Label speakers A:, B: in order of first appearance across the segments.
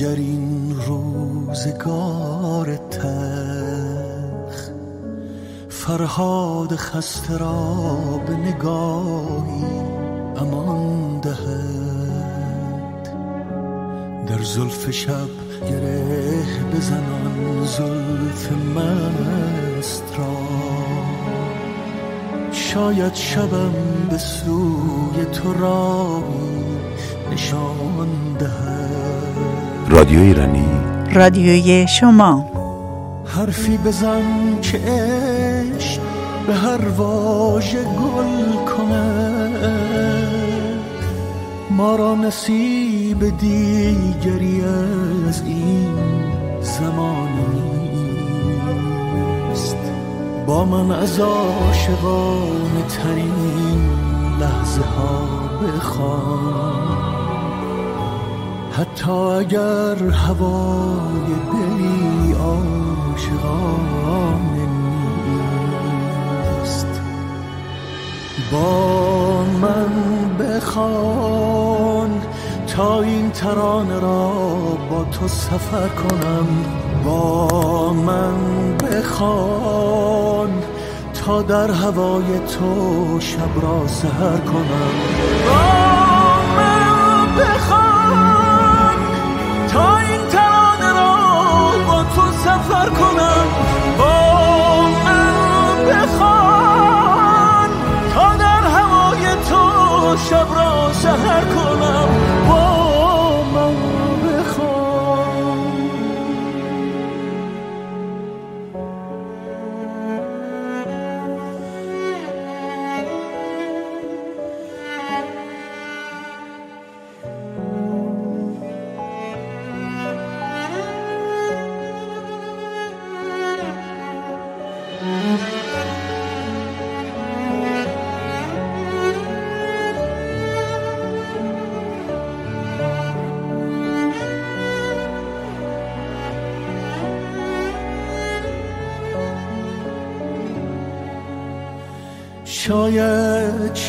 A: مگر این روزگار تخ فرهاد خسته را به نگاهی امان دهد. در زلف شب گره بزنان زلف مست را. شاید شبم به سوی تو راهی نشان دهد.
B: رادیو ایرانی.
C: رادیوی شما.
A: حرفی بزن که عشق به هر واژه گل کند ما را نصیب دیگری از این زمان نیست. با من از عاشقانه ترین لحظه ها بخوان. حتی اگر هوای دلی عاشقانه نیست. با من بخوان تا این ترانه را با تو سفر کنم. با من بخوان تا در هوای تو شب را سهر کنم.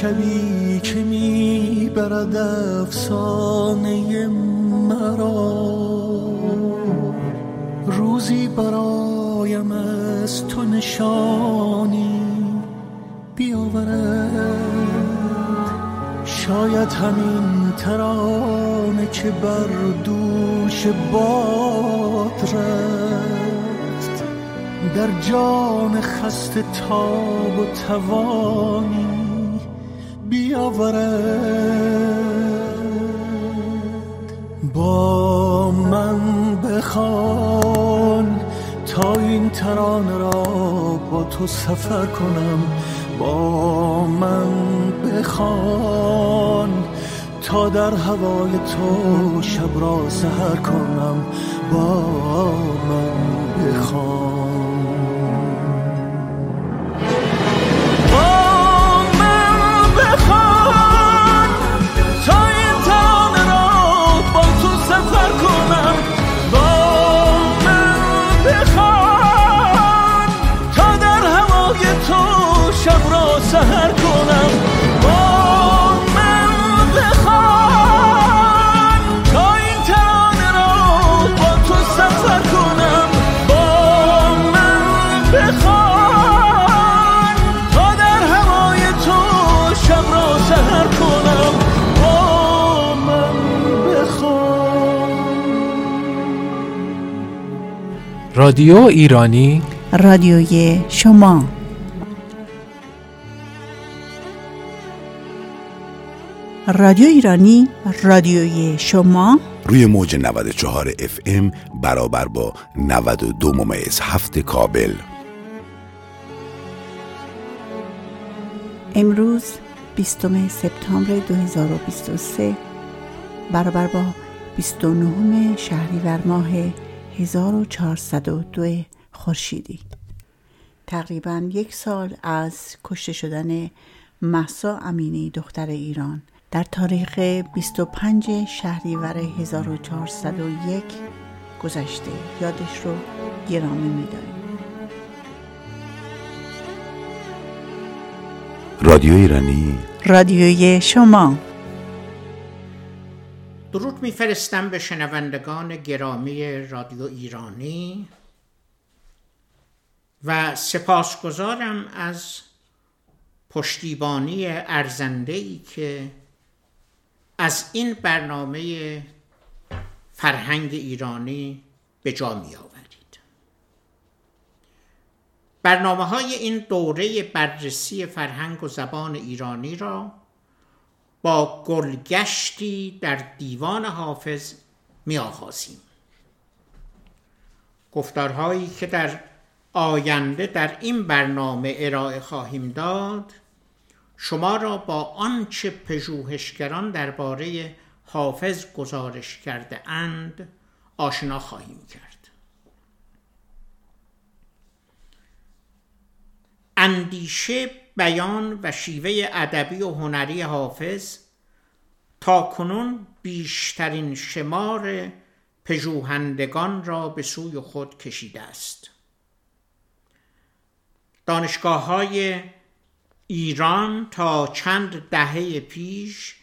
A: شبی که می‌برد افسانه مرا. روزی برایم از تو نشانی بیاورد. شاید همین ترانه که بر دوش باد رفت. در جان خسته تاب و توانی بیاورد با من بخوان تا این ترانه را با تو سفر کنم. با من بخوان تا در هوای تو شب را سهر کنم. با من بخوان.
D: رادیو ایرانی.
C: رادیوی شما. رادیو ایرانی رادیوی شما.
B: روی موج 94 اف ام برابر با 92 ممیز هفت کابل.
C: امروز 20 سپتامبر 2023 برابر با 29 شهریور ماه 1402 خورشیدی. تقریبا یک سال از کشته شدن محسا امینی دختر ایران در تاریخ 25 شهریور 1401 گذشته. یادش رو گرامی می‌داریم.
B: رادیو ایرانی.
C: رادیوی شما.
E: درود میفرستم به شنوندگان گرامی رادیو ایرانی و سپاسگزارم از پشتیبانی ارزنده ای که از این برنامه فرهنگ ایرانی به جا می آورید برنامه های این دوره بررسی فرهنگ و زبان ایرانی را با گلگشتی در دیوان حافظ می آغازیم. گفتارهایی که در آینده در این برنامه ارائه خواهیم داد شما را با آنچه پژوهشگران درباره حافظ گزارش کرده اند آشنا خواهیم کرد. اندیشه بیان و شیوه ادبی و هنری حافظ تا کنون بیشترین شمار پژوهندگان را به سوی خود کشیده است. دانشگاه های ایران تا چند دهه پیش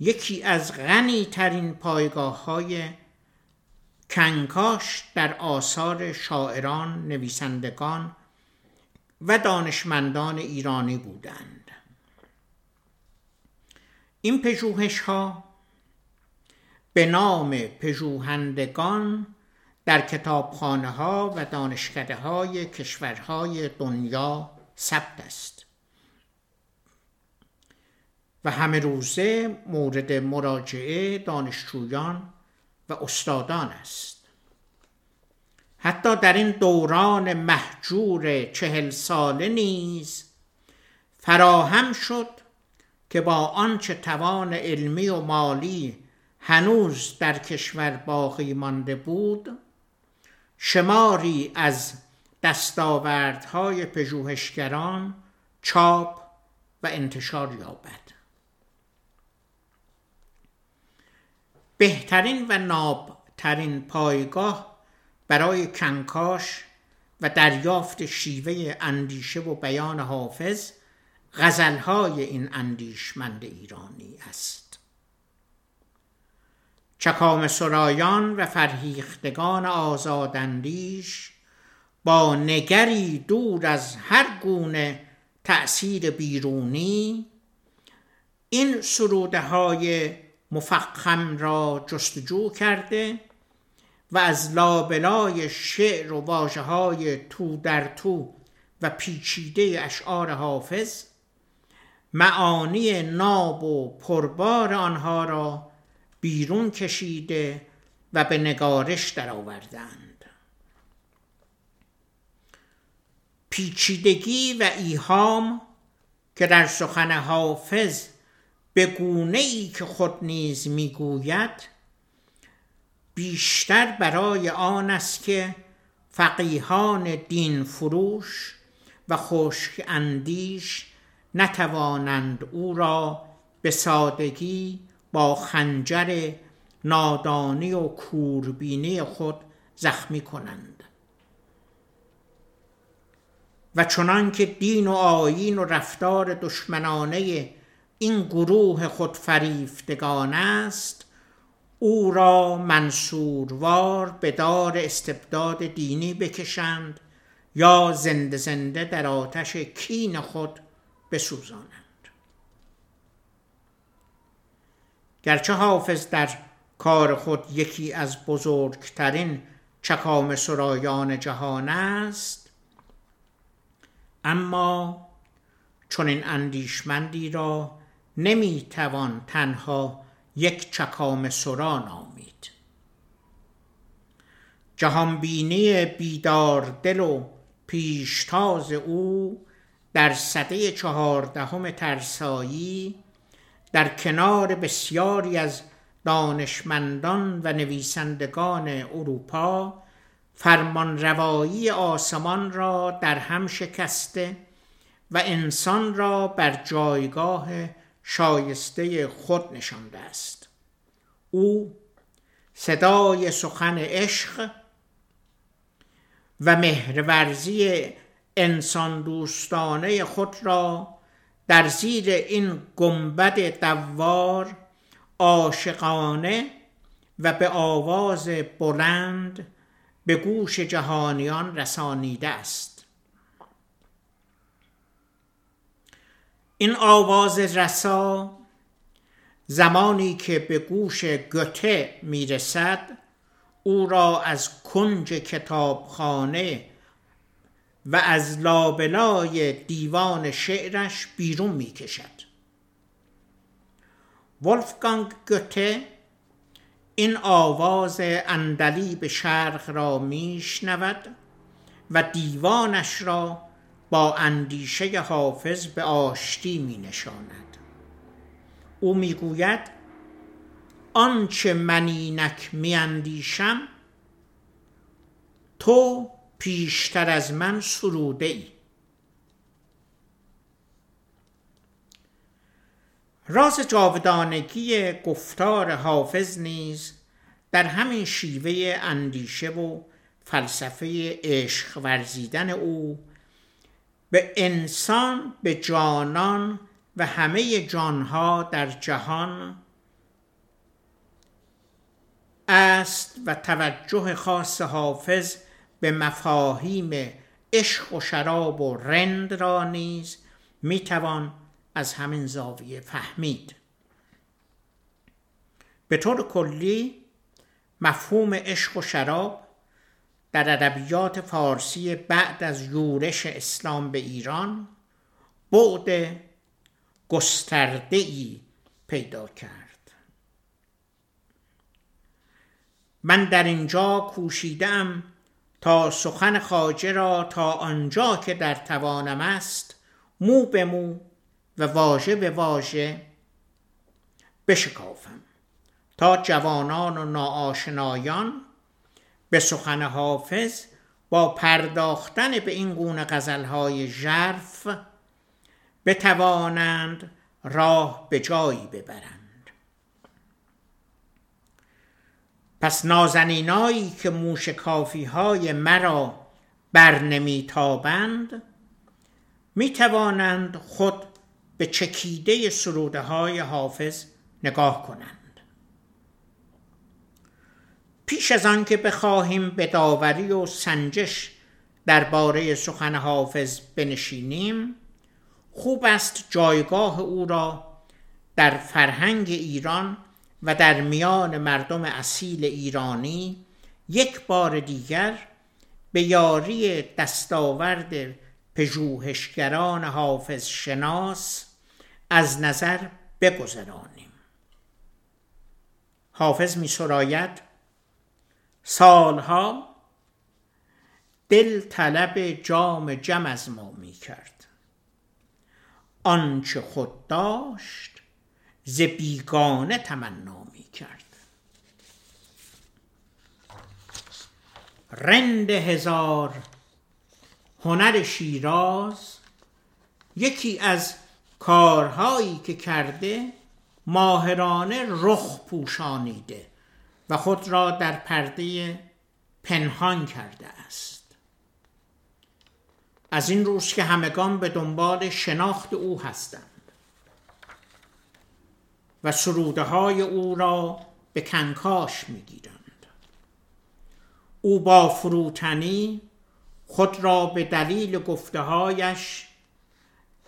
E: یکی از غنی ترین پایگاه های کنکاش در آثار شاعران، نویسندگان و دانشمندان ایرانی بودند. این پژوهش ها به نام پژوهندگان در کتابخانه ها و دانشکده های کشورهای دنیا ثبت است. و همه روزه مورد مراجعه دانشجویان و استادان است. حتی در این دوران محجور چهل ساله نیز فراهم شد که با آنچه توان علمی و مالی هنوز در کشور باقی مانده بود شماری از دستاوردهای پژوهشگران چاپ و انتشار یابد. بهترین و نابترین پایگاه برای کنکاش و دریافت شیوه اندیشه و بیان حافظ غزلهای این اندیشمند ایرانی است. چکام سرایان و فرهیختگان آزاداندیش با نگری دور از هر گونه تأثیر بیرونی این سروده های مفخم را جستجو کرده و از لابلای شعر و واجه های تو در تو و پیچیده اشعار حافظ معانی ناب و پربار آنها را بیرون کشیده و به نگارش درآوردند. پیچیدگی و ایهام که در سخن حافظ به گونه ای که خود نیز می‌گوید بیشتر برای آن است که فقیهان دین فروش و خشک اندیش نتوانند او را به سادگی با خنجر نادانی و کوربینی خود زخمی کنند. و چنان که دین و آیین و رفتار دشمنانه این گروه خود فریفتگان است او را منصوروار به دار استبداد دینی بکشند یا زنده زنده در آتش کین خود بسوزانند. گرچه حافظ در کار خود یکی از بزرگترین چکام سرایان جهان است اما چون این اندیشمندی را نمی‌توان تنها یک چکام سرا نامید جهانبینی بیدار دل و پیشتاز او در سده چهاردهم ترسایی در کنار بسیاری از دانشمندان و نویسندگان اروپا فرمان روایی آسمان را در هم شکسته و انسان را بر جایگاه شایسته خود نشانده است. او صدای سخن عشق و مهرورزی انسان دوستانه خود را در زیر این گنبد دوار عاشقانه و به آواز بلند به گوش جهانیان رسانیده است. این آواز رسا زمانی که به گوش گوته می‌رسد او را از کنج کتابخانه و از لابلای دیوان شعرش بیرون می‌کشد. ولفگانگ گوته این آواز اندلی به شرق را میشنود و دیوانش را با اندیشه حافظ به آشتی می نشاند او می‌گوید آنچه من اینک میاندیشم تو پیشتر از من سروده ای راز جاودانگی گفتار حافظ نیز در همین شیوه اندیشه و فلسفه عشق ورزیدن او به انسان به جانان و همه جانها در جهان است و توجه خاص حافظ به مفاهیم عشق و شراب و رند را نیز می‌توان از همین زاویه فهمید. به طور کلی مفهوم عشق و شراب در ادبیات فارسی بعد از یورش اسلام به ایران بعد گسترده ای پیدا کرد. من در اینجا کوشیدم تا سخن خاجه را تا آنجا که در توانم است مو به مو و واژه به واژه بشکافم تا جوانان و ناآشنایان به سخن حافظ با پرداختن به این گونه غزلهای ژرف بتوانند راه به جایی ببرند. پس نازنینایی که موشکافی های مرا بر نمیتابند می توانند خود به چکیده سروده های حافظ نگاه کنند. پیش از آن که بخواهیم به داوری و سنجش درباره سخن حافظ بنشینیم خوب است جایگاه او را در فرهنگ ایران و در میان مردم اصیل ایرانی یک بار دیگر به یاری دستاورد پژوهشگران حافظ شناس از نظر بگذرانیم. حافظ می سراید سالها دل طلب جام جم از ما می کرد. آنچه خود داشت ز بیگانه تمنا می کرد. رند هزار هنر شیراز یکی از کارهایی که کرده ماهرانه رخ پوشانیده. و خود را در پرده پنهان کرده است. از این روز که همگان به دنبال شناخت او هستند و سروده های او را به کنکاش می‌گیرند. او با فروتنی خود را به دلیل گفتههایش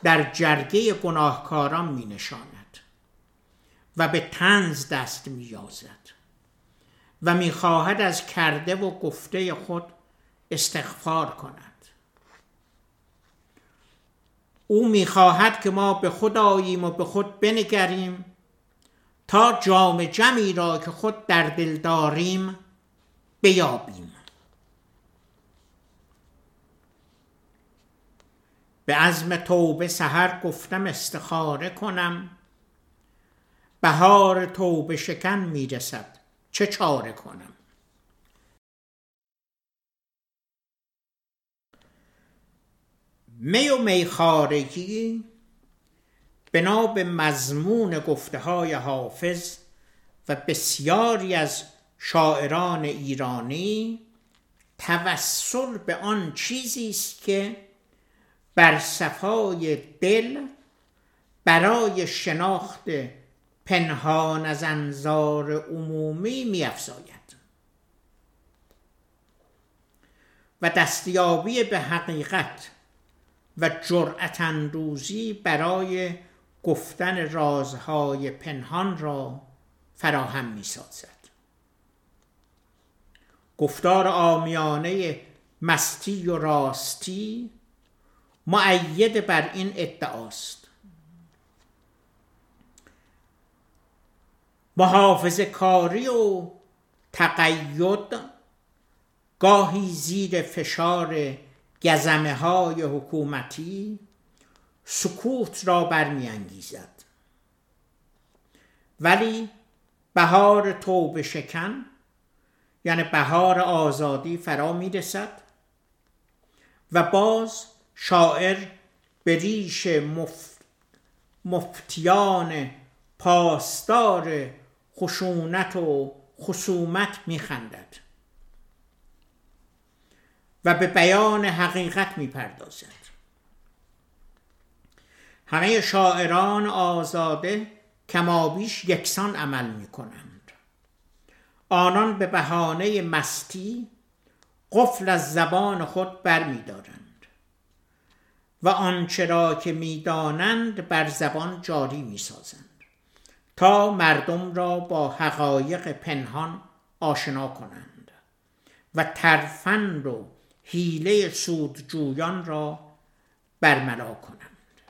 E: در جرگه گناهکاران می نشاند و به تنز دست می یازد و می خواهد از کرده و گفته خود استغفار کند. او می خواهد که ما به خود آییم و به خود بنگریم تا جام جمعی را که خود در دل داریم بیابیم. به عزم توبه سحر گفتم استخاره کنم. بهار توبه شکن می‌رسد. چه چاره کنم؟ می و میخارگی بنا به مضمون گفته های حافظ و بسیاری از شاعران ایرانی توسل به آن چیزی است که بر صفای دل برای شناخت پنهان از انظار عمومی میافزاید و دستیابی به حقیقت و جرأت اندوزی برای گفتن رازهای پنهان را فراهم می سازد. گفتار آمیانه مستی و راستی معید بر این ادعاست محافظ کاری و تقید گاهی زیر فشار گزمه های حکومتی سکوت را برمیانگیزد. ولی بهار توبه شکن یعنی بهار آزادی فرا می‌رسد و باز شاعر به ریش مفتیان پاسدار خشونت و خصومت میخندد و به بیان حقیقت می‌پردازد. همه شاعران آزاده کمابیش یکسان عمل می‌کنند. آنان به بهانه مستی قفل از زبان خود برمیدارند و آنچه را که می‌دانند بر زبان جاری می‌سازند. تا مردم را با حقایق پنهان آشنا کنند و ترفند و حیله سودجویان را برملا کنند.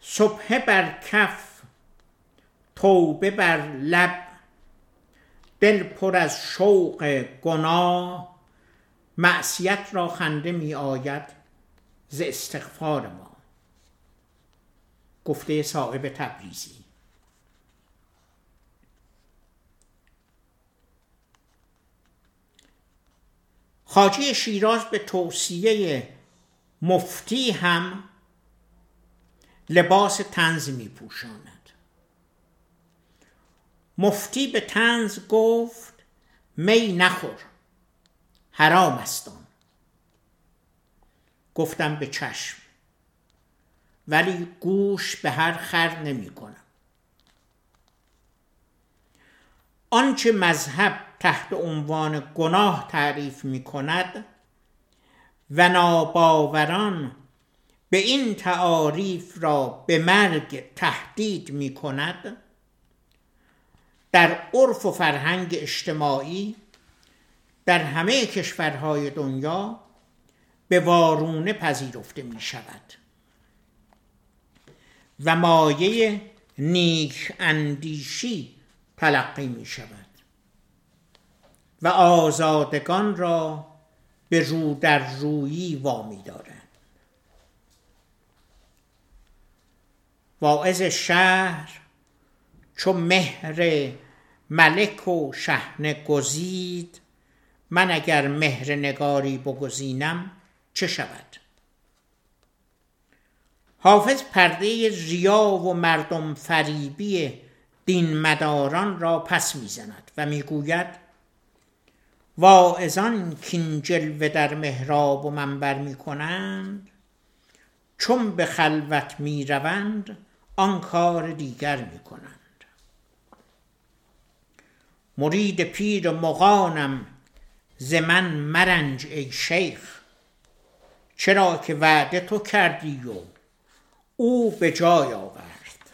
E: صبح بر کف توبه بر لب دل پر از شوق گناه معصیت را خنده می آید ز استغفار ما. گفته صاحب تبریزی. خاجی شیراز به توصیه مفتی هم لباس تنز می پوشاند مفتی به تنز گفت می نخور. حرام استان گفتم به چشم. ولی گوش به هر خر نمی کنم. آنچه مذهب تحت عنوان گناه تعریف می کند و ناباوران به این تعاریف را به مرگ تهدید می کند در عرف و فرهنگ اجتماعی در همه کشورهای دنیا به وارونه پذیرفته می شود و مایه نیک اندیشی تلقی می شود و آزادگان را به رو در رویی وامی دارد واعظ شهر چو مهر ملک و شهنه گزید من اگر مهر نگاری بگزینم چه شود؟ حافظ پرده ریا و مردم فریبی دین مداران را پس می‌زند و می‌گوید واعظان کین جلوه در محراب و منبر می‌کنند چون به خلوت می‌روند آن کار دیگر می‌کنند. مرید پیر مغانم ز من مرنج ای شیخ. چرا که وعده تو کردی و او به جای آورد.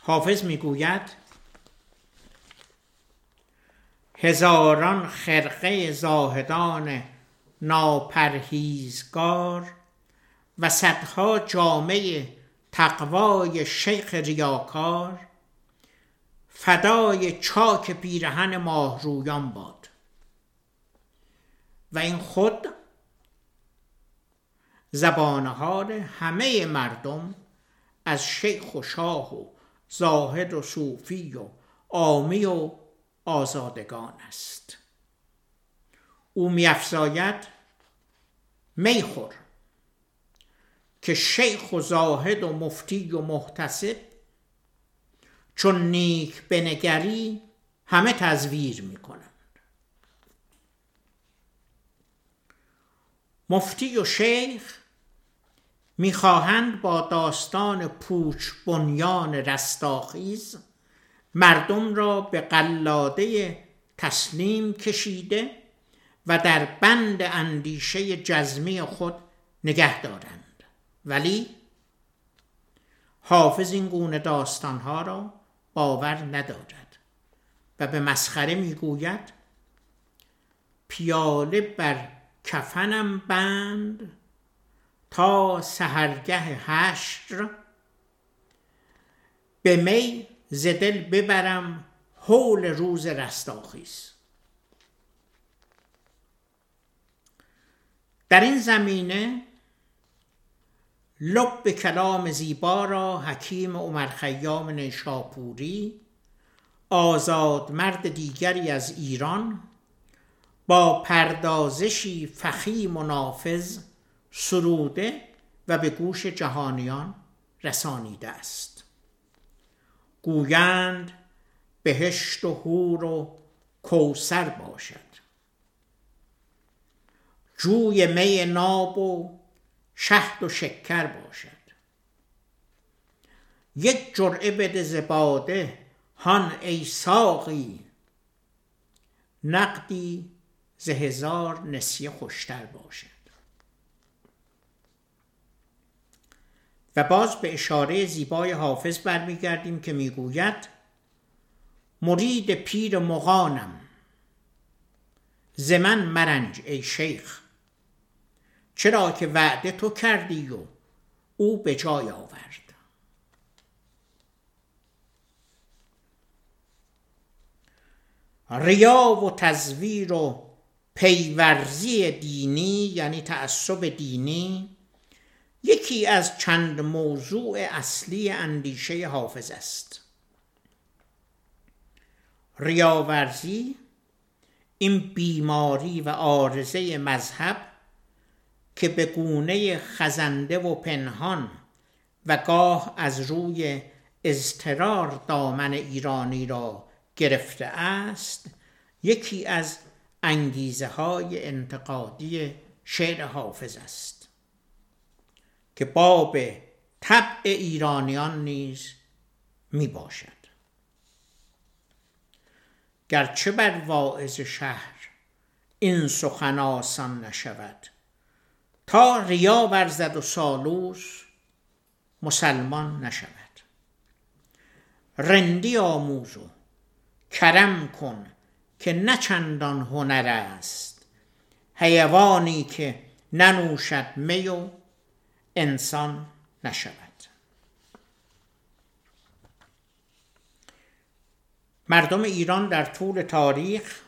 E: حافظ می‌گوید هزاران خرقه زاهدان ناپرهیزگار و صدها جامعه تقوای شیخ ریاکار فدای چاک پیرهن ماهرویان باد. و این خود زبانهار همه مردم از شیخ و شاه و زاهد و صوفی و آمی و آزادگان است. او میافزاید میخور که شیخ و زاهد و مفتی و محتسب چون نیک بنگری همه تزویر می کنند مفتی و شیخ می‌خواهند با داستان پوچ بنیان رستاخیز مردم را به قلاده تسلیم کشیده و در بند اندیشه جزمی خود نگه دارند. ولی حافظ این گونه داستانها را باور ندارد. و به مسخره می‌گوید پیاله بر کفنم بند تا سهرگه حشر. به می زدل ببرم حول روز رستاخیز. در این زمینه لب کلام زیبا را حکیم عمر خیام نیشاپوری آزاد مرد دیگری از ایران با پردازشی فخیم و نافذ سروده و به گوش جهانیان رسانیده است. گویند بهشت و هور و کوسر باشد. جوی می ناب و شهد و شکر باشد. یک جرعه بده زباده هان ای ساقی. نقدی ز هزار نسیه خوشتر باشد. و باز به اشاره زیبای حافظ برمیگردیم که می‌گوید مرید پیر مغانم زمن مرنج ای شیخ. چرا که وعده تو کردی و او به جای آورد. ریا و تزویر و پیورزی دینی یعنی تعصب دینی یکی از چند موضوع اصلی اندیشه حافظ است. ریاورزی این بیماری و آرزه مذهب که به گونه خزنده و پنهان و گاه از روی اضطرار دامن ایرانی را گرفته است یکی از انگیزه های انتقادی شعر حافظ است که باب طبع ایرانیان نیز می باشد گرچه بر واعظ شهر این سخن آسان نشود تا ریا ورزد و سالوس مسلمان نشود. رندی آموز و کرم کن که نه چندان هنر است. حیوانی که ننوشد می و انسان نشود. مردم ایران در طول تاریخ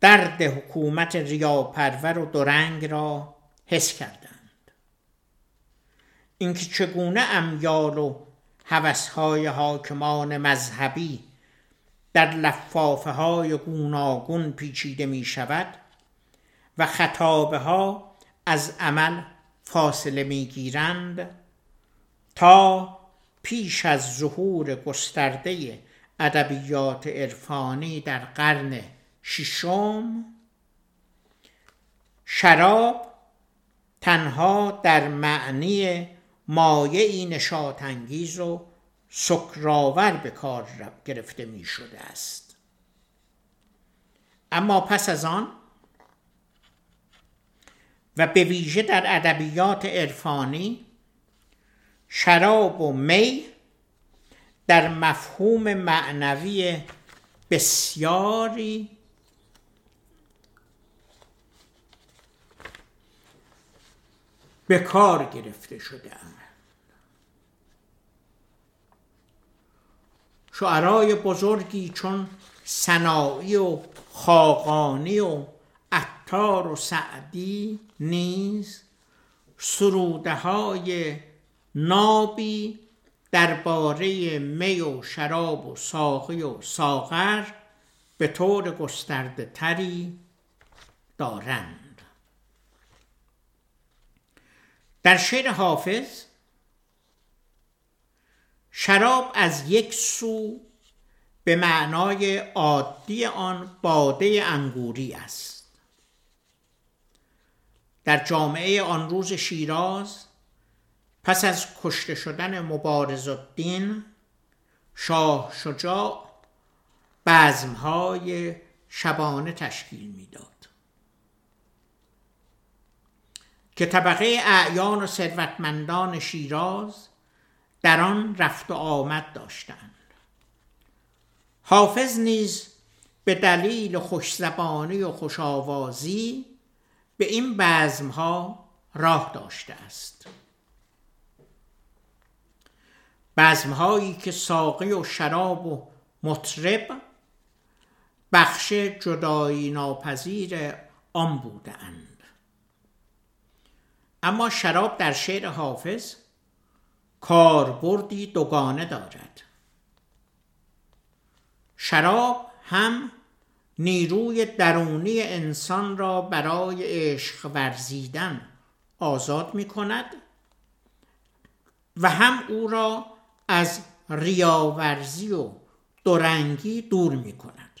E: درد حکومت ریاپرور و درنگ را حس کردند. اینکه چگونه امیال و هوسهای حاکمان مذهبی در لفافه های گوناگون پیچیده می شود و خطابه ها از عمل فاصله می گیرند تا پیش از ظهور گسترده ادبیات عرفانی در قرن ششم شراب تنها در معنی مایعی نشاط انگیز و سکراور به کار گرفته می شده است. اما پس از آن و به ویژه در ادبیات عرفانی شراب و می در مفهوم معنوی بسیاری به کار گرفته شده شعرای بزرگی چون سنایی و خاقانی و عطار و سعدی نیز سروده های نابی درباره می و شراب و ساقی و ساغر به طور گسترده تری دارند. در شعر حافظ شراب از یک سو به معنای عادی آن باده انگوری است. در جامعه آن روز شیراز پس از کشته شدن مبارز الدین شاه شجاع بزمهای شبانه تشکیل می‌داد. که طبقه اعیان و ثروتمندان شیراز در آن رفت و آمد داشتند. حافظ نیز به دلیل خوشزبانی و خوشآوازی به این بزمها راه داشته است. بزمهایی که ساقی و شراب و مطرب بخش جدایی ناپذیر آن بودند. اما شراب در شعر حافظ کاربردی دوگانه دارد. شراب هم نیروی درونی انسان را برای عشق ورزیدن آزاد می کند و هم او را از ریاورزی و دورنگی دور می کند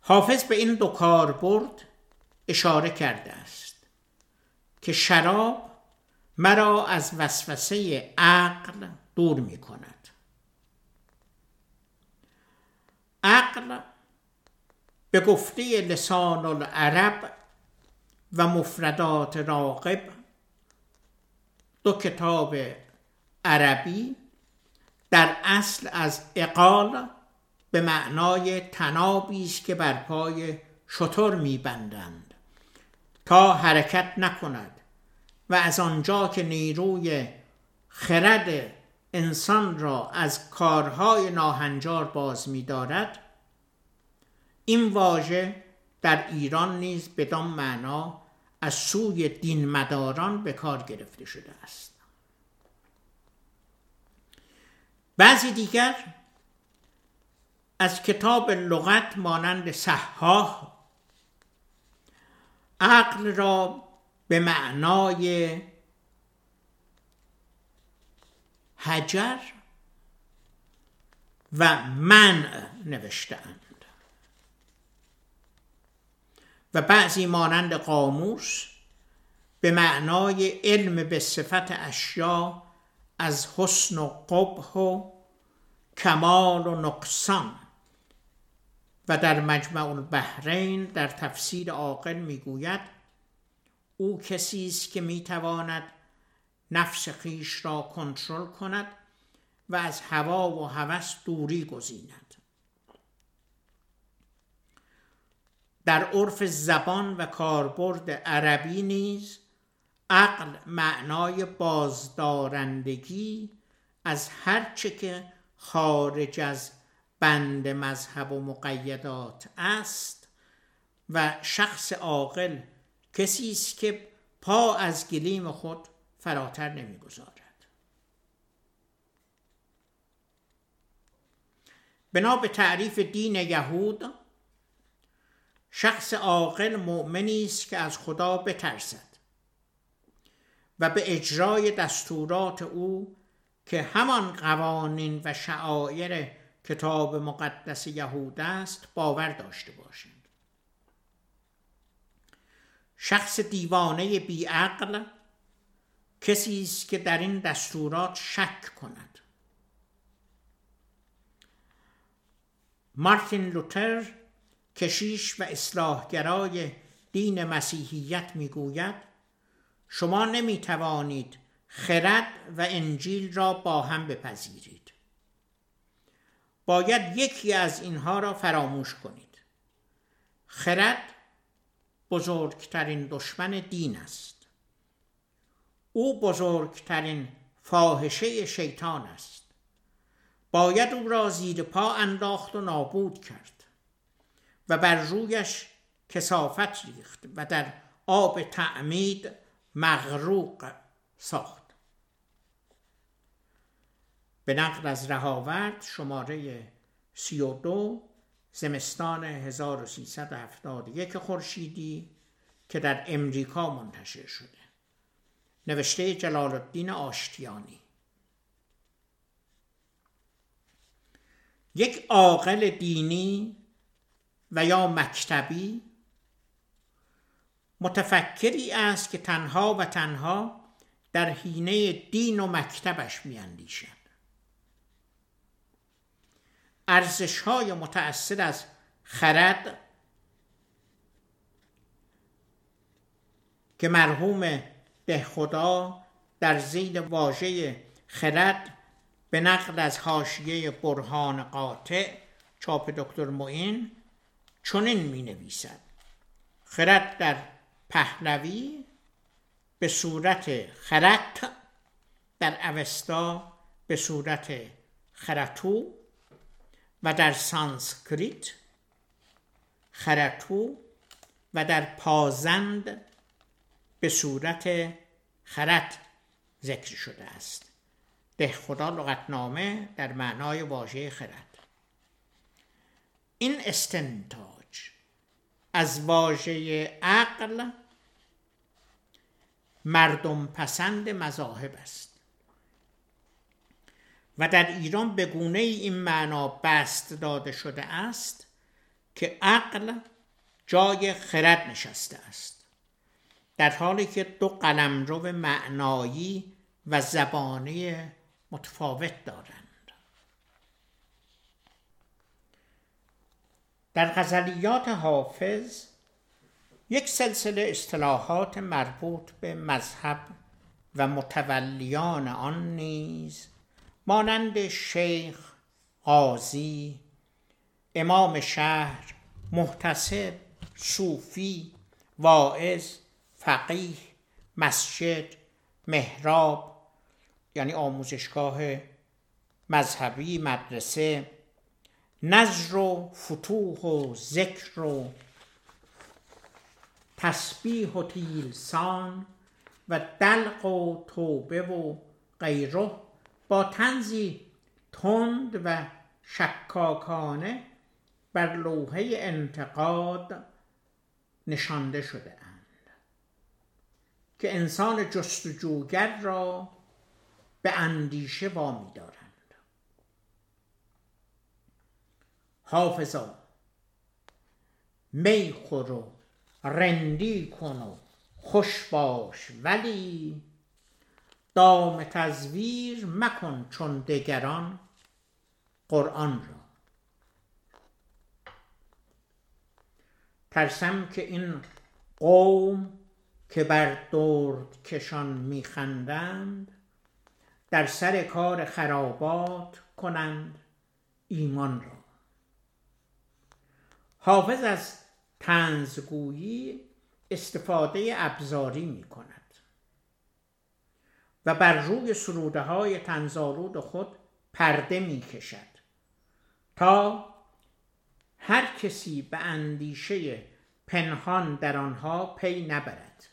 E: حافظ به این دو کاربرد اشاره کرده است که شراب مرا از وسوسه عقل دور می کند. عقل به گفته لسان العرب و مفردات راقب دو کتاب عربی در اصل از اقال به معنای تنابی است که بر پای شطور میبندند تا حرکت نکند و از آنجا که نیروی خرد انسان را از کارهای ناهنجار باز می‌دارد این واژه در ایران نیز بدان معنا از سوی دین مداران به کار گرفته شده است. بعضی دیگر از کتاب لغت مانند صحاح عقل را به معنای هجر و منع نوشتهاند. و بعضی مانند قاموس به معنای علم به صفت اشیا از حسن و قبح و کمال و نقصان و در مجمع البحرین در تفسیر عاقل می‌گوید او کسی است که می‌تواند نفس خیش را کنترل کند و از هوا و هوس دوری گزیند. در عرف زبان و کاربرد عربی نیز عقل معنای بازدارندگی از هرچه که خارج از بند مذهب و مقیدات است و شخص عاقل کسی است که پا از گلیم خود فراتر نمی‌گذارد. بنا به تعریف دین یهود شخص عاقل مؤمنی است که از خدا بترسد و به اجرای دستورات او که همان قوانین و شعائر کتاب مقدس یهود است باور داشته باشند. شخص دیوانه بیعقل کسی است که در این دستورات شک کند. مارتین لوتر کشیش و اصلاحگرای دین مسیحیت می‌گوید شما نمی توانید خرد و انجیل را با هم بپذیرید. باید یکی از اینها را فراموش کنید. خرد بزرگترین دشمن دین است. او بزرگترین فاحشه شیطان است. باید او را زیر پا انداخت و نابود کرد و بر رویش کسافت ریخت و در آب تعمید مغروق ساخت. به نقل از رهاورد شماره 32 زمستان 1371 خورشیدی که در امریکا منتشر شده. نوشته جلال الدین آشتیانی. یک عاقل دینی و یا مکتبی متفکری است که تنها و تنها در حینه دین و مکتبش میاندیشد. ارزش های متأثر از خرد که مرحوم به خدا در زید واژه خرد به نقل از حاشیه برهان قاطع چاپ دکتر معین چنین می نویسد خرد در پهلوی به صورت خرت در اوستا به صورت خرتو و در سانسکریت خرتو و در پازند به صورت خرت ذکر شده است. ده خدا لغتنامه در معنای واژه خرد. این استنتاج از واژه عقل مردم پسند مذاهب است. و در ایران به گونه این معنا بست داده شده است که عقل جای خرد نشسته است. در حالی که دو قلمرو معنایی و زبانی متفاوت دارند. در غزلیات حافظ یک سلسله اصطلاحات مربوط به مذهب و متولیان آن نیز مانند شیخ، قاضی، امام شهر، محتسب، صوفی، واعظ، فقیه، مسجد، محراب یعنی آموزشگاه مذهبی مدرسه نظر و فتوح و ذکر و تسبیح و تیلسان و دلق و توبه و غیره. با تنزی تند و شکاکانه بر لوحه انتقاد نشانده شده اند که انسان جستجوگر را به اندیشه وامی دارند حافظا می خور و رندی کن و خوش باش ولی دام تزویر مکن چون دگران قرآن را. ترسم که این قوم که بر درد کشان میخندند در سر کار خرابات کنند ایمان را. حافظ از تنزگویی استفاده ابزاری می کند و بر روی سروده های تنزالود خود پرده می کشد تا هر کسی به اندیشه پنهان در آنها پی نبرد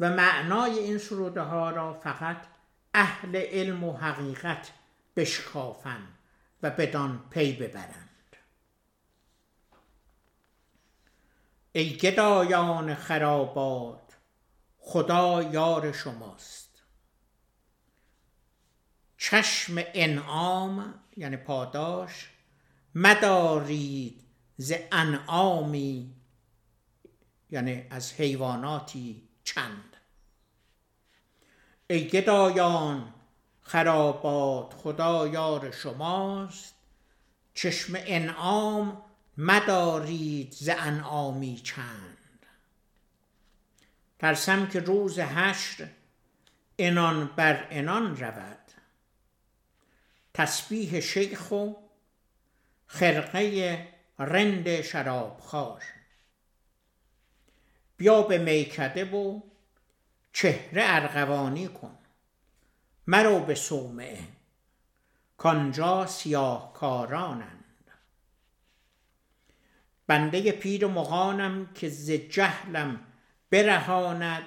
E: و معنای این سروده ها را فقط اهل علم و حقیقت بشکافند و بدان پی ببرند. ای گدایان خرابات خدا یار شماست. چشم انعام یعنی پاداش مدارید ز انعامی یعنی از حیواناتی چند. ای گدایان خرابات خدا یار شماست. چشم انعام مدارید ز انعامی چند. ترسم که روز حشر انان بر انان رود. تسبیح شیخ و خرقه رند شرابخوار. بیا به میکده و چهره ارغوانی کن. مرو به صومعه. کانجا سیاه کارانند بنده پیر مغانم که ز جهلم برهاند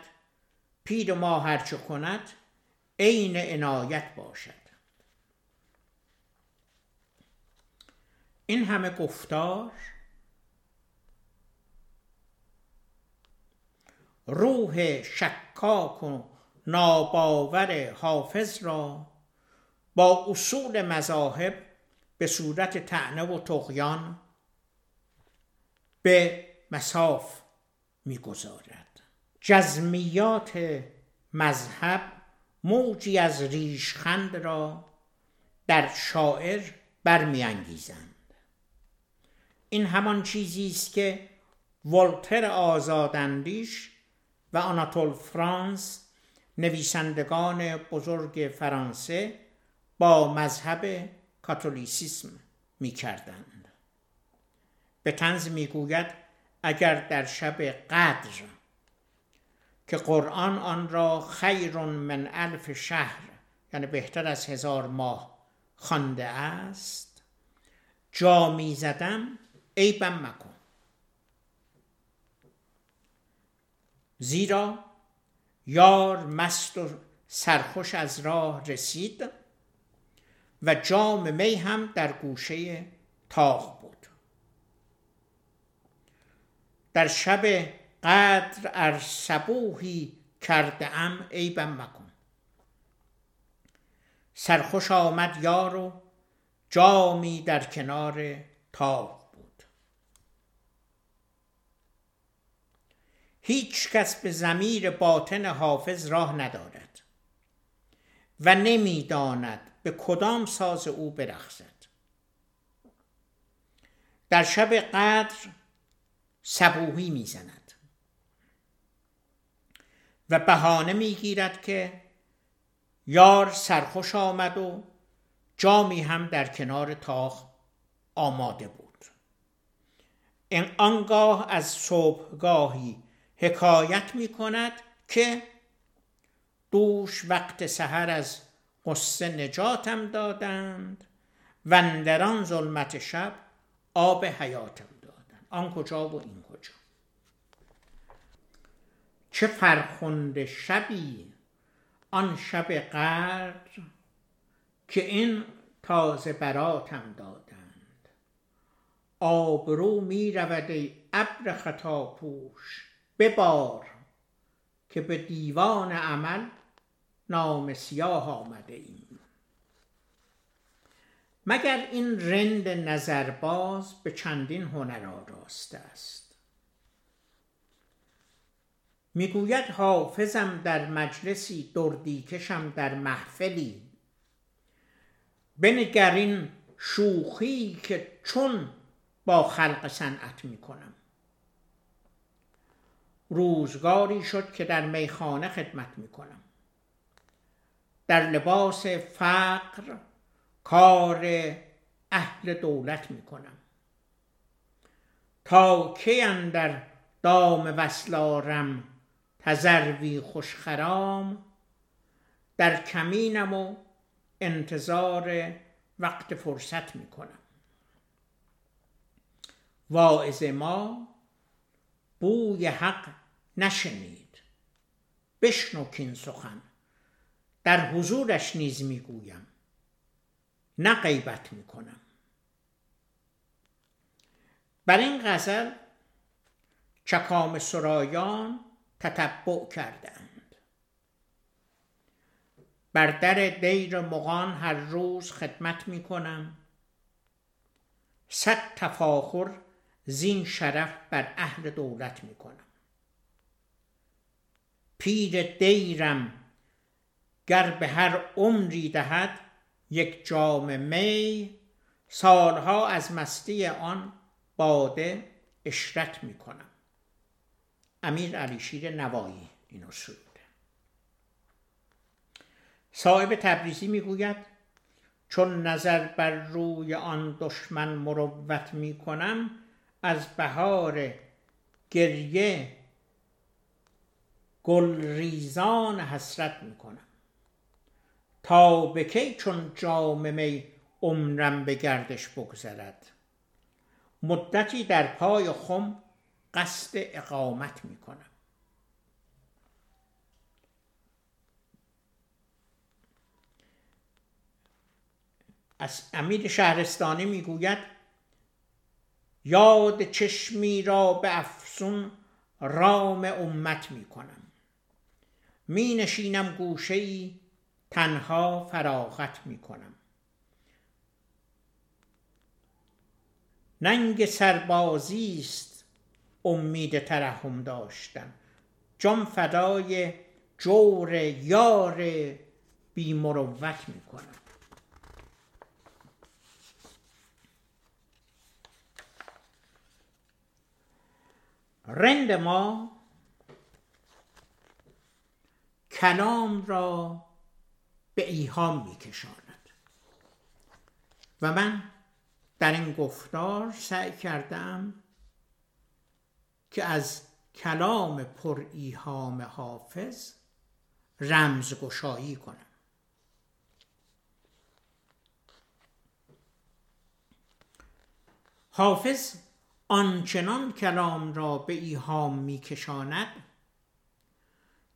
E: پیر ما هرچه کند عین عنایت باشد. این همه گفتار روح شکاک و ناباور حافظ را با اصول مذاهب به صورت تعنه و تقیان به مساف می‌گذارد. جزمیات مذهب موجی از ریشخند را در شاعر برمیانگیزند. این همان چیزی است که ولتر آزاداندیش و آناتول فرانس نویسندگان بزرگ فرانسه با مذهب کاتولیسیسم می کردند. به تنز می گوید اگر در شب قدر که قرآن آن را خیر من الف شهر یعنی بهتر از هزار ماه خوانده است جا می زدم عیبم مکن. زیرا یار مست و سرخوش از راه رسید و جام می هم در گوشه تاغ بود. در شب قدر ار سبوهی کرده ام عیبم مکن. سرخوش آمد یار و جامی در کنار تاغ بود هیچ کس به زمیر باطن حافظ راه ندارد و نمی‌داند به کدام ساز او برخصد در شب قدر سبوهی می‌زند و بهانه می‌گیرد که یار سرخوش آمد و جامی هم در کنار تاخ آماده بود. آنگاه از صبحگاهی حکایت می کند که دوش وقت سحر از قصه نجاتم دادند و اندران ظلمت شب آب حیاتم دادند. آن کجا و این کجا. چه فرخنده شبی آن شب قدر که این تازه براتم دادند. آبرو می رود ای ابر خطا پوش ببار که به دیوان عمل نام سیاه آمده ایم. مگر این رند نظرباز به چندین هنر آراسته است؟ می‌گوید حافظم در مجلسی دردیکشم در محفلی. بنگرین شوخی که چون با خلق صنعت می‌کنم. روزگاری شد که در میخانه خدمت می‌کنم. در لباس فقر کار اهل دولت می‌کنم. تا کی در دام وصلارم تزروی خوشخرام در کمینم و انتظار وقت فرصت می‌کنم. واعظ ما بوی حق نشنید. بشنو کین سخن. در حضورش نیز می‌گویم. نه غیبت می‌کنم. بر این غزل چکام سرایان تتبع کردند. بر در دیر مغان هر روز خدمت می‌کنم. صد تفاخر زین شرف بر اهل دولت می‌کنم. پیر دیرم گر به هر عمری دهد یک جام می سالها از مستی آن باده اشرت می کنم امیر علی شیر نوایی اینو سروده صاحب تبریزی می‌گوید چون نظر بر روی آن دشمن مروت می کنم از بهار گریه گلریزان حسرت می کنم تا به کی چون جام می عمرم به گردش بگذرد؟ مدتی در پای خم قصد اقامت می کنم از امیر شهرستانی می‌گوید یاد چشمی را به افسون رام امت می کنم. می نشینم گوشه ای تنها فراغت می کنم. ننگ سربازی است امید ترحم داشتم جان فدای جور یار بی مروت می‌کنم رند ما کلام را به ایهام میکشاند. و من در این گفتار سعی کردم که از کلام پر ایهام حافظ رمزگشایی کنم. حافظ آنچنان کلام را به ایهام میکشاند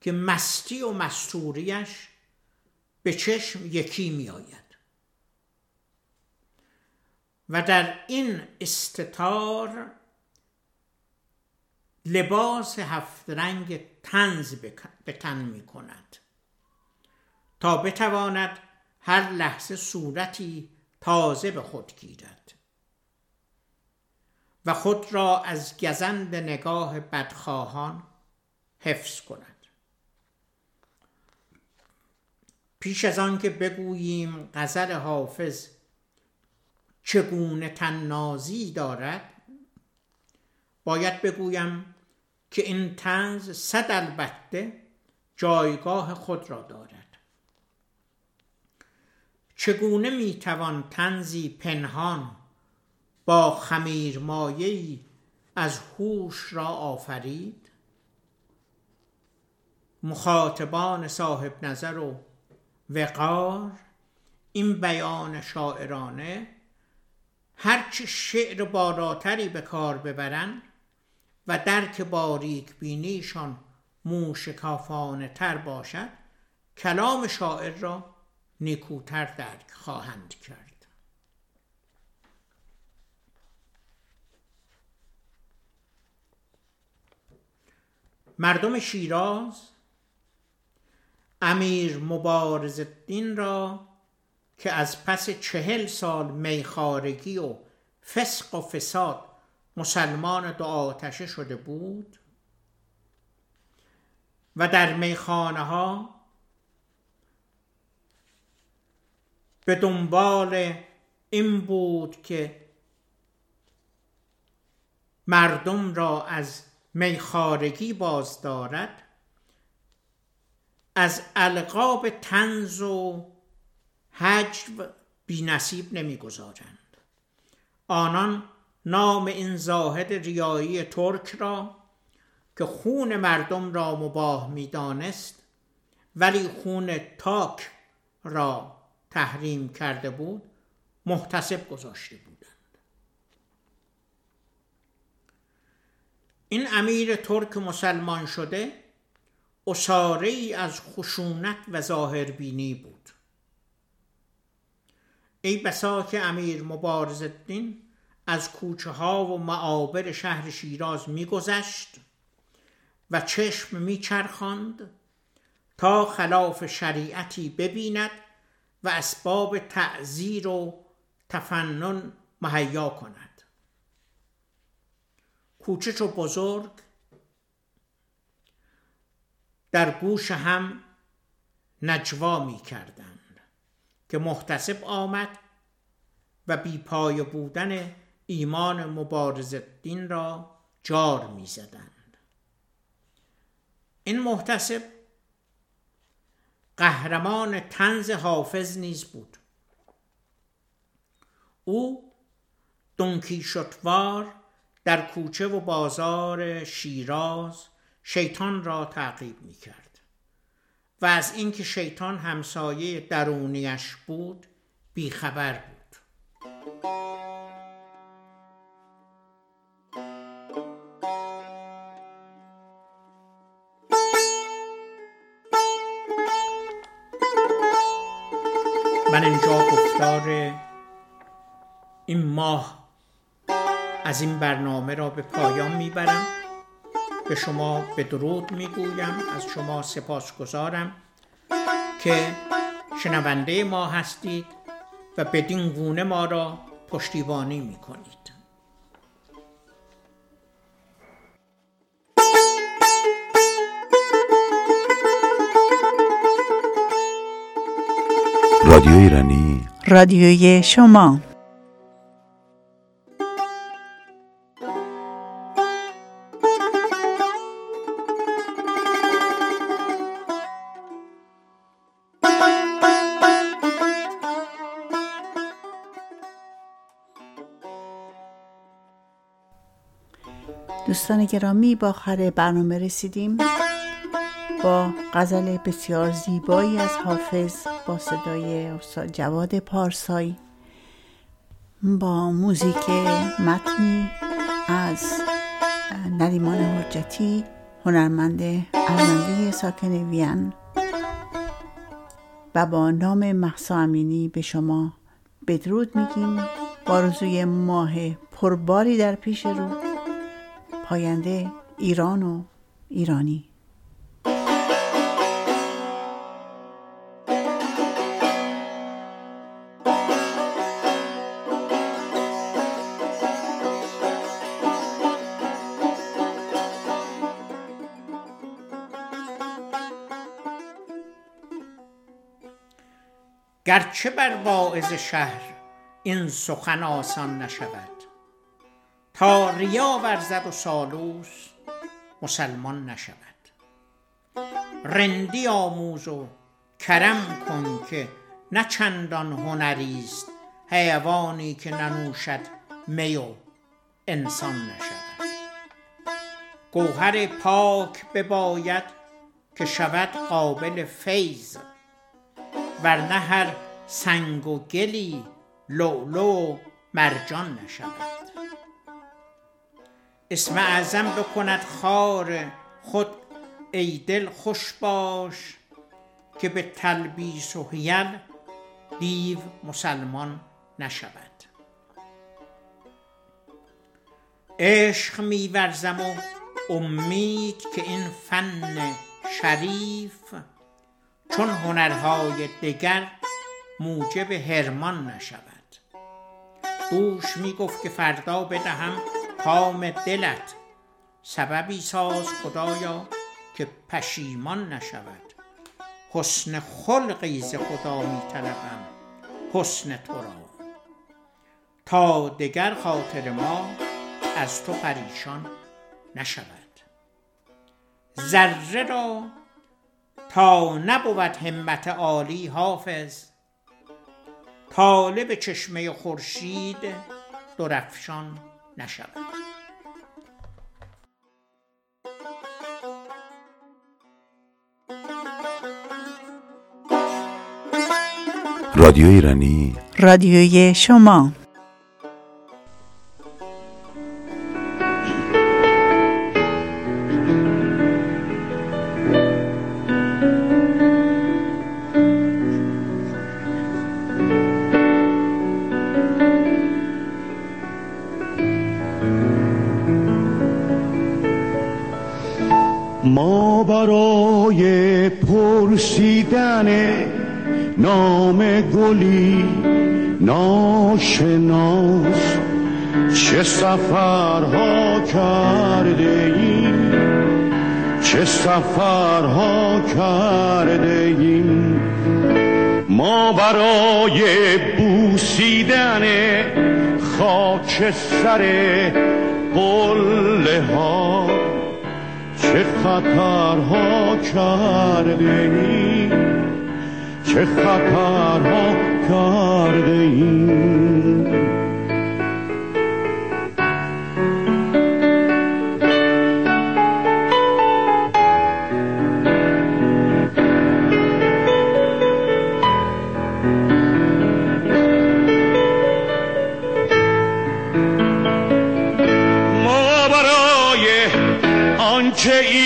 E: که مستی و مستوریش به چشم یکی می آید و در این استتار لباس هفت رنگ تنز به تن می کند تا بتواند هر لحظه صورتی تازه به خود گیرد. و خود را از گزند نگاه بدخواهان حفظ کند. پیش از آن که بگوییم غزل حافظ چگونه تننازی دارد باید بگویم که این تنز صد البته جایگاه خود را دارد. چگونه می‌توان تنزی پنهان با خمیر مایهی از هوش را آفرید. مخاطبان صاحب نظر و وقار این بیان شاعرانه هرچه شعر بالاتری به کار ببرند و درک باریک بینیشان موشکافانه تر باشد کلام شاعر را نیکوتر درک خواهند کرد. مردم شیراز. امیر مبارز الدین را که از پس چهل سال میخارگی و فسق و فساد مسلمان دو آتشه شده بود و در میخانه ها به دنبال این بود که مردم را از میخارگی باز دارد. از القاب تنز و حجو بی نصیب نمی‌گذارند آنان نام این زاهد ریایی ترک را که خون مردم را مباه می‌دانست ولی خون تاک را تحریم کرده بود محتسب گذاشته بودند این امیر ترک مسلمان شده اصاره ای از خشونت و ظاهربینی بود. ای بسا که امیر مبارز الدین از کوچه ها و معابر شهر شیراز میگذشت و چشم میچرخاند تا خلاف شریعتی ببیند و اسباب تعذیر و تفنن مهیا کند. کوچه چو بزرگ در گوش هم نجوا می کردند که محتسب آمد و بیپای بودن ایمان مبارز دین را جار می زدند. این محتسب قهرمان تنز حافظ نیز بود او دنکی شتوار در کوچه و بازار شیراز شیطان را تعقیب می کرد و از اینکه شیطان همسایه درونیش بود بیخبر بود. من اینجا گفتار این ماه از این برنامه را به پایان می‌برم. به شما به درود می‌گویم. از شما سپاس گذارم که شنونده ما هستید و بدین گونه ما را پشتیبانی می‌کنید.
C: رادیو ایرانی رادیوی شما. گرامی با آخر برنامه رسیدیم. با غزل بسیار زیبایی از حافظ با صدای جواد پارسایی. با موزیک متنی از نریمان حجتی هنرمند ارمنده ساکن وین و با نام محسا امینی به شما بدرود میگیم. بارزوی ماه پرباری در پیش رو. پاینده ایران و ایرانی.
E: گرچه بر واعظ شهر این سخن آسان نشود تا ریا ورزد و سالوس مسلمان نشود. رندی آموز و کرم کن که نه چندان هنری است حیوانی که ننوشد می و انسان نشود. گوهر پاک بباید که شود قابل فیض ورنه هر سنگ و گلی لؤلؤ و مرجان نشود. اسم اعظم بکند خار خود ای دل خوش باش که به تلبیس و حیل دیو مسلمان نشود. عشق میورزم و امید که این فن شریف چون هنرهای دگر موجب هرمان نشود. دوش می‌گفت که فردا بدهم کام دلت. سببی ساز خدایا که پشیمان نشود. حسن خلقی ز خدا می طلبم. حسن تو را. تا دگر خاطر ما از تو پریشان نشود. ذره را تا نبود همت عالی حافظ. طالب چشمه خورشید درفشان نشود.
B: رادیو ایرانی.
C: رادیوی شما.
F: خاک سر قله ها چه خطرها کرده ایم چه خطرها کرده ایم آنچه ایران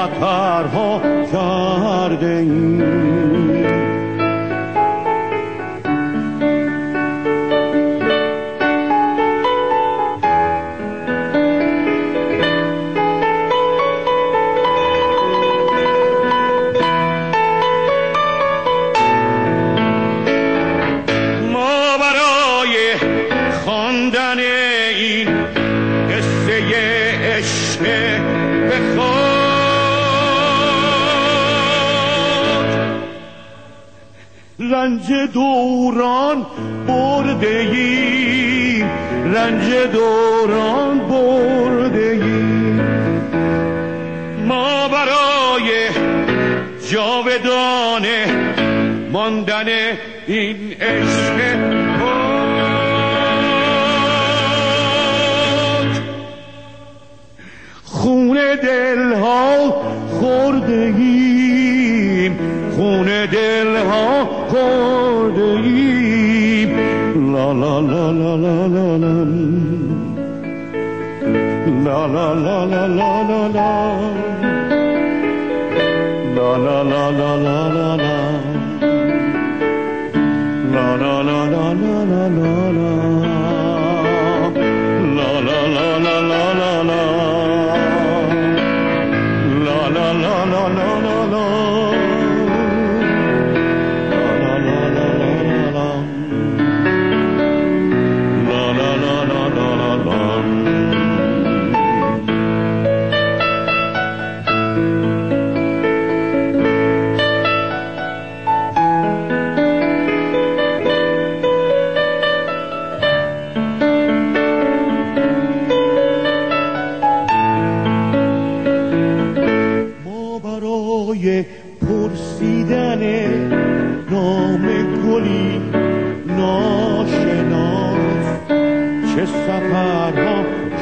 F: ما کارها کرده corps de libre. La la la la la la la. La la la la la la la. La la la la la la la. La la la la la la la la. La la la la la la la.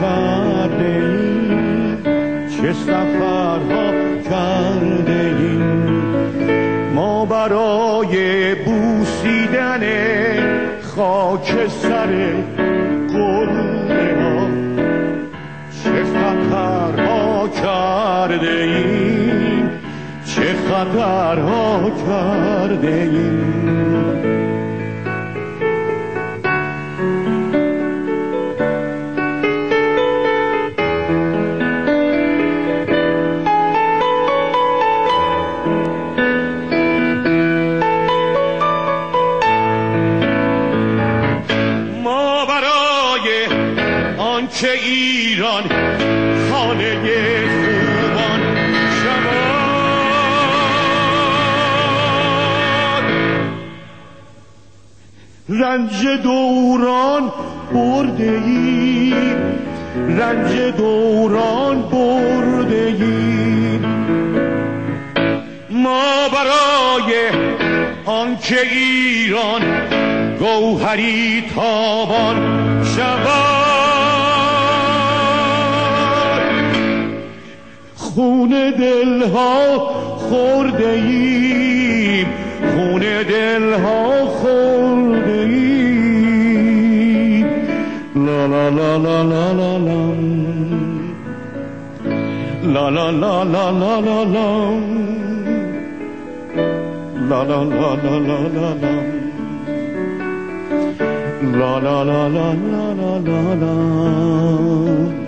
F: کرده ایم چه سفرها کرده ایم ما برای بوسیدن خاک سر ها چه خطرها کرده ایم چه خطرها کرده ایم آنچه ایران خانه خوبان شود رنج دوران برده ایم رنج دوران برده ایم ما برای آنکه ایران گوهری تابان شود خون دلها خورده ایم خون دلها خورده ایم لا لا لا لا لا لا لا لا لا لا لا لا لا لا لا لا لا لا La la la la la la la la